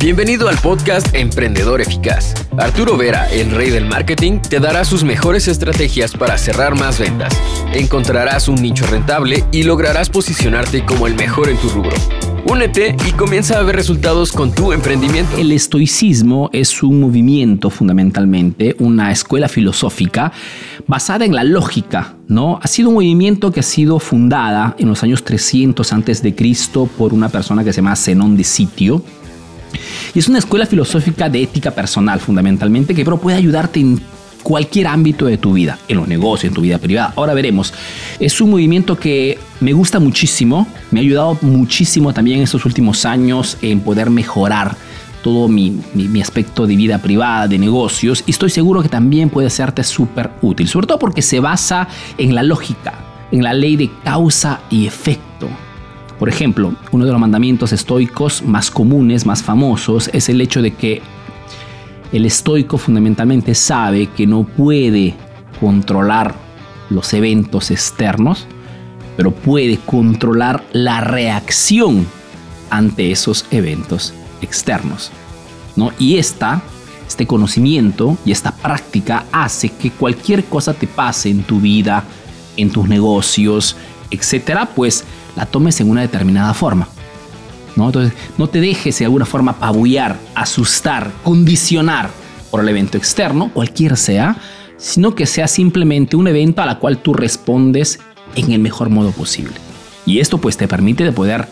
Bienvenido al podcast Emprendedor Eficaz. Arturo Vera, el rey del marketing, te dará sus mejores estrategias para cerrar más ventas. Encontrarás un nicho rentable y lograrás posicionarte como el mejor en tu rubro. Únete y comienza a ver resultados con tu emprendimiento. El estoicismo es un movimiento fundamentalmente, una escuela filosófica basada en la lógica, ¿no? Ha sido un movimiento que ha sido fundada en los años 300 antes de Cristo por una persona que se llama Zenón de Sitio y es una escuela filosófica de ética personal fundamentalmente que puede ayudarte en cualquier ámbito de tu vida, en los negocios, en tu vida privada. Ahora veremos. Es un movimiento que me gusta muchísimo, me ha ayudado muchísimo también en estos últimos años en poder mejorar todo mi, mi, aspecto de vida privada, de negocios, y estoy seguro que también puede serte súper útil, sobre todo porque se basa en la lógica, en la ley de causa y efecto. Por ejemplo, uno de los mandamientos estoicos más comunes, más famosos, es el hecho de que el estoico fundamentalmente sabe que no puede controlar los eventos externos, pero puede controlar la reacción ante esos eventos externos. ¿no? Y esta, este conocimiento y esta práctica hace que cualquier cosa te pase en tu vida, en tus negocios, etcétera, pues la tomes en una determinada forma. ¿no? Entonces, no te dejes de alguna forma apabullar, asustar, condicionar por el evento externo, cualquiera sea, sino que sea simplemente un evento a la cual tú respondes en el mejor modo posible. Y esto pues te permite de poder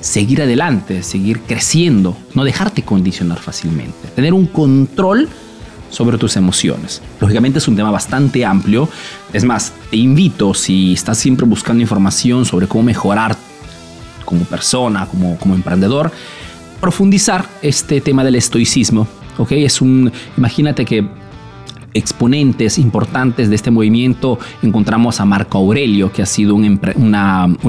seguir adelante, seguir creciendo, no dejarte condicionar fácilmente, tener un control sobre tus emociones. Lógicamente es un tema bastante amplio. Es más, te invito, si estás siempre buscando información sobre cómo mejorar como persona, como, como emprendedor, profundizar este tema del estoicismo. ¿ok? Es un, imagínate que exponentes importantes de este movimiento encontramos a Marco Aurelio, que ha sido un,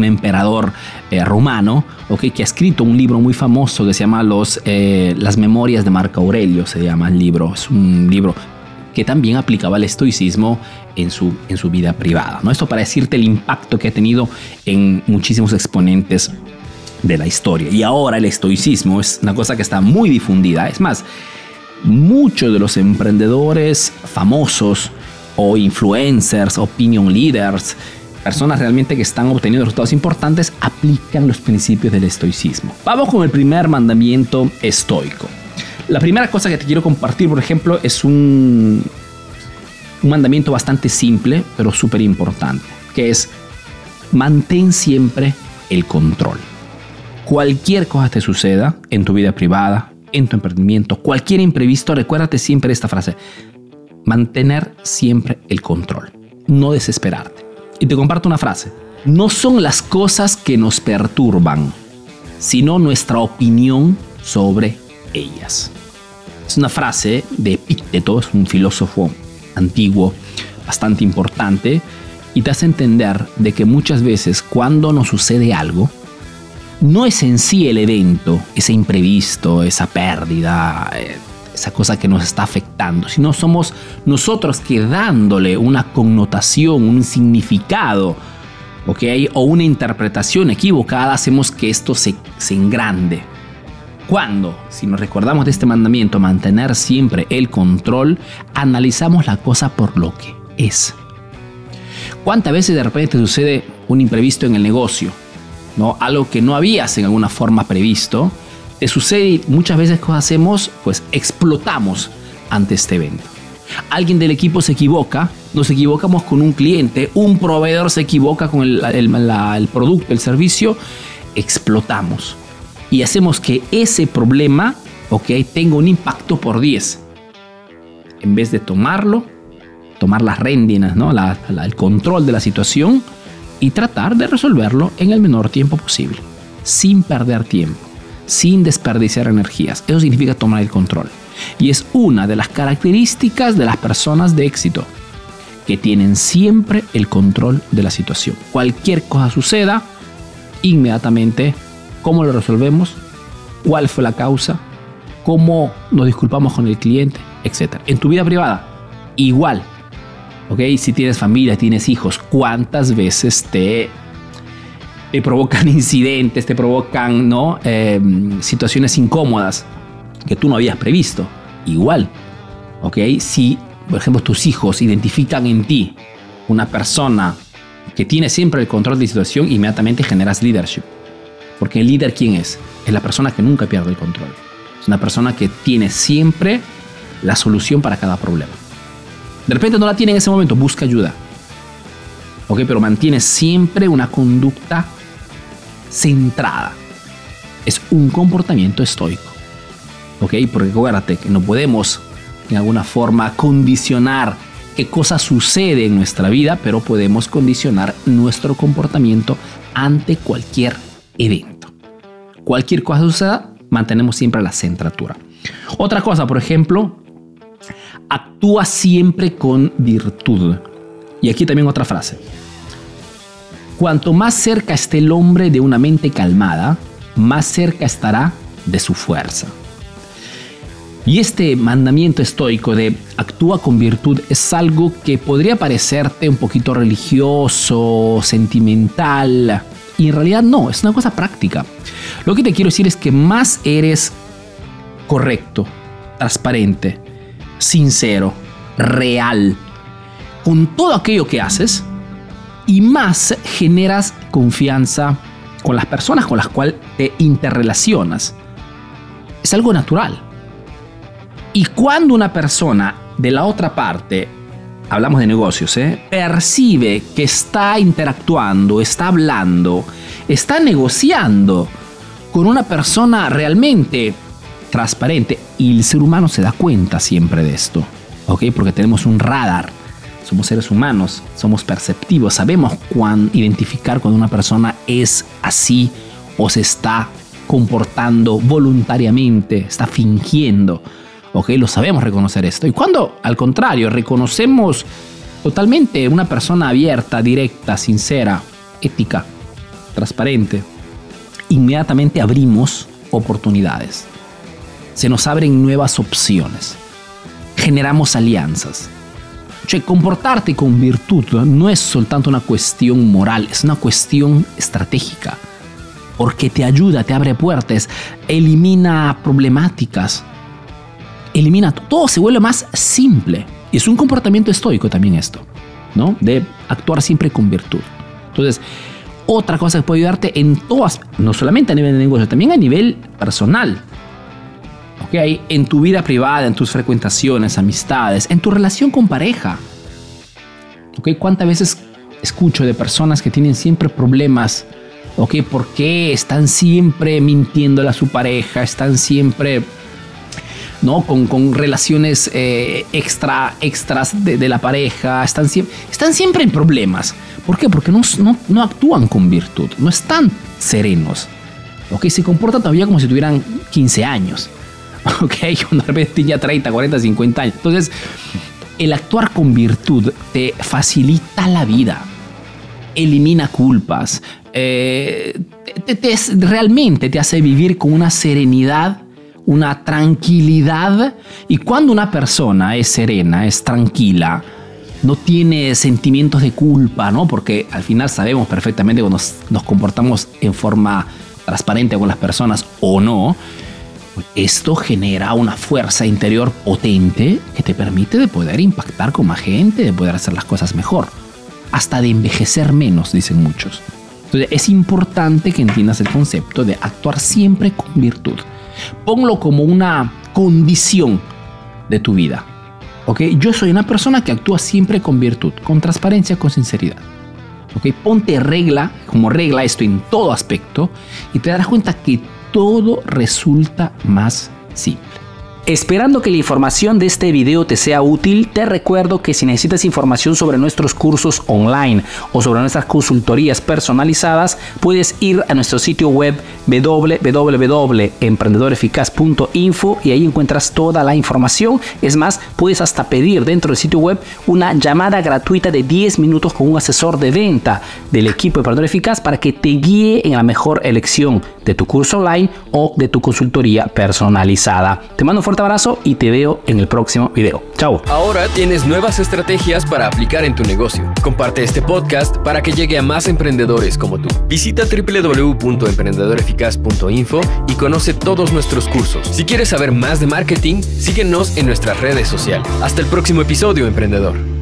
emperador eh, romano, que ha escrito un libro muy famoso que se llama Los, eh, Las Memorias de Marco Aurelio, se llama el libro. Es un libro que también aplicaba el estoicismo en su, en su vida privada. ¿no? Esto para decirte el impacto que ha tenido en muchísimos exponentes de la historia. Y ahora el estoicismo es una cosa que está muy difundida. Es más, muchos de los emprendedores famosos o influencers, opinion leaders, personas realmente que están obteniendo resultados importantes, aplican los principios del estoicismo. Vamos con el primer mandamiento estoico. La primera cosa que te quiero compartir, por ejemplo, es un, un mandamiento bastante simple, pero súper importante, que es mantén siempre el control. Cualquier cosa te suceda en tu vida privada, en tu emprendimiento, cualquier imprevisto, recuérdate siempre esta frase. Mantener siempre el control, no desesperarte. Y te comparto una frase. No son las cosas que nos perturban, sino nuestra opinión sobre ellas. Es una frase de Epicteto, es un filósofo antiguo, bastante importante, y te hace entender de que muchas veces cuando nos sucede algo, no es en sí el evento, ese imprevisto, esa pérdida, eh, esa cosa que nos está afectando, sino somos nosotros que dándole una connotación, un significado, ¿ok? O una interpretación equivocada hacemos que esto se, se engrande. Cuando, si nos recordamos de este mandamiento, mantener siempre el control, analizamos la cosa por lo que es. ¿Cuántas veces de repente sucede un imprevisto en el negocio? ¿No? Algo que no habías en alguna forma previsto, te sucede y muchas veces que hacemos, pues explotamos ante este evento. Alguien del equipo se equivoca, nos equivocamos con un cliente, un proveedor se equivoca con el, producto, el servicio, explotamos. Y hacemos que ese problema, ok, tenga un impacto por 10. En vez de tomarlo, tomar las réndinas, ¿no? el control de la situación, y tratar de resolverlo en el menor tiempo posible, sin perder tiempo, sin desperdiciar energías. Eso significa tomar el control. Y es una de las características de las personas de éxito, que tienen siempre el control de la situación. Cualquier cosa suceda, inmediatamente, ¿cómo lo resolvemos? ¿Cuál fue la causa? ¿Cómo nos disculpamos con el cliente? Etcétera. En tu vida privada, igual ¿ok? Si tienes familia, tienes hijos, ¿cuántas veces te, provocan incidentes, te provocan ¿no? Em, situaciones incómodas? que tú no habías previsto. Igual, ¿ok? Si, por ejemplo, tus hijos identifican en ti una persona que tiene siempre el control de la situación, inmediatamente generas leadership. Porque el líder, ¿quién es? Es la persona que nunca pierde el control. Es una persona que tiene siempre la solución para cada problema. De repente no la tiene en ese momento, busca ayuda. ¿Ok? Pero mantiene siempre una conducta centrada. Es un comportamiento estoico. ¿Ok? Porque acuérdate que no podemos de alguna forma condicionar qué cosa sucede en nuestra vida, pero podemos condicionar nuestro comportamiento ante cualquier evento. Cualquier cosa suceda, mantenemos siempre la centratura. Otra cosa, por ejemplo, actúa siempre con virtud. Y aquí también otra frase. Cuanto más cerca esté el hombre de una mente calmada, más cerca estará de su fuerza. Y este mandamiento estoico de actúa con virtud es algo que podría parecerte un poquito religioso, sentimental, y en realidad no, es una cosa práctica. Lo que te quiero decir es que más eres correcto, transparente, sincero, real, con todo aquello que haces, y más generas confianza con las personas con las cuales te interrelacionas. Es algo natural. Y cuando una persona de la otra parte, hablamos de negocios, ¿eh? percibe que está interactuando, está hablando, está negociando con una persona realmente transparente, y el ser humano se da cuenta siempre de esto, ¿ok? Porque tenemos un radar, somos seres humanos, somos perceptivos, sabemos cuán identificar cuando una persona es así o se está comportando voluntariamente, está fingiendo. ¿ok? Lo sabemos reconocer esto. Y cuando, al contrario, reconocemos totalmente una persona abierta, directa, sincera, ética, transparente, inmediatamente abrimos oportunidades. Se nos abren nuevas opciones. Generamos alianzas. Cioè, comportarte con virtud no es soltanto una cuestión moral, es una cuestión estratégica. Porque te ayuda, te abre puertas, elimina problemáticas, elimina, todo se vuelve más simple. Y es un comportamiento estoico también esto, ¿no? De actuar siempre con virtud. Entonces, otra cosa que puede ayudarte en todas, no solamente a nivel de negocio, también a nivel personal. ¿Ok? En tu vida privada, en tus frecuentaciones, amistades, en tu relación con pareja. ¿Ok? ¿Cuántas veces escucho de personas que tienen siempre problemas? ¿Ok? ¿Por qué están siempre mintiéndole a su pareja? Están siempre ¿no? Con, relaciones eh, extra, extras de, la pareja, están siempre, están siempre en problemas. ¿Por qué? Porque no, no, actúan con virtud, no están serenos. ¿ok? Se comportan todavía como si tuvieran 15 años. ¿ok? Cuando de repente ya 30, 40, 50 años. Entonces, el actuar con virtud te facilita la vida, elimina culpas, eh, realmente te hace vivir con una serenidad una tranquilidad. Y cuando una persona es serena, es tranquila, no tiene sentimientos de culpa, ¿no? Porque al final sabemos perfectamente cuando nos, comportamos en forma transparente con las personas o no. Esto genera una fuerza interior potente que te permite de poder impactar con más gente, de poder hacer las cosas mejor. Hasta de envejecer menos, dicen muchos. Entonces es importante que entiendas el concepto de actuar siempre con virtud. Ponlo como una condición de tu vida. ¿ok? Yo soy una persona que actúa siempre con virtud, con transparencia, con sinceridad. ¿ok? Ponte regla, como regla esto en todo aspecto y te darás cuenta que todo resulta más simple. Esperando que la información de este video te sea útil, te recuerdo que si necesitas información sobre nuestros cursos online o sobre nuestras consultorías personalizadas, puedes ir a nuestro sitio web www.emprendedoreficaz.info y ahí encuentras toda la información. Es más, puedes hasta pedir dentro del sitio web una llamada gratuita de 10 minutos con un asesor de venta del equipo Emprendedor Eficaz para que te guíe en la mejor elección de tu curso online o de tu consultoría personalizada. Te mando un fuerte fuerte abrazo y te veo en el próximo video. Chao. Ahora tienes nuevas estrategias para aplicar en tu negocio. Comparte este podcast para que llegue a más emprendedores como tú. Visita www.emprendedoreficaz.info y conoce todos nuestros cursos. Si quieres saber más de marketing, síguenos en nuestras redes sociales. Hasta el próximo episodio, emprendedor.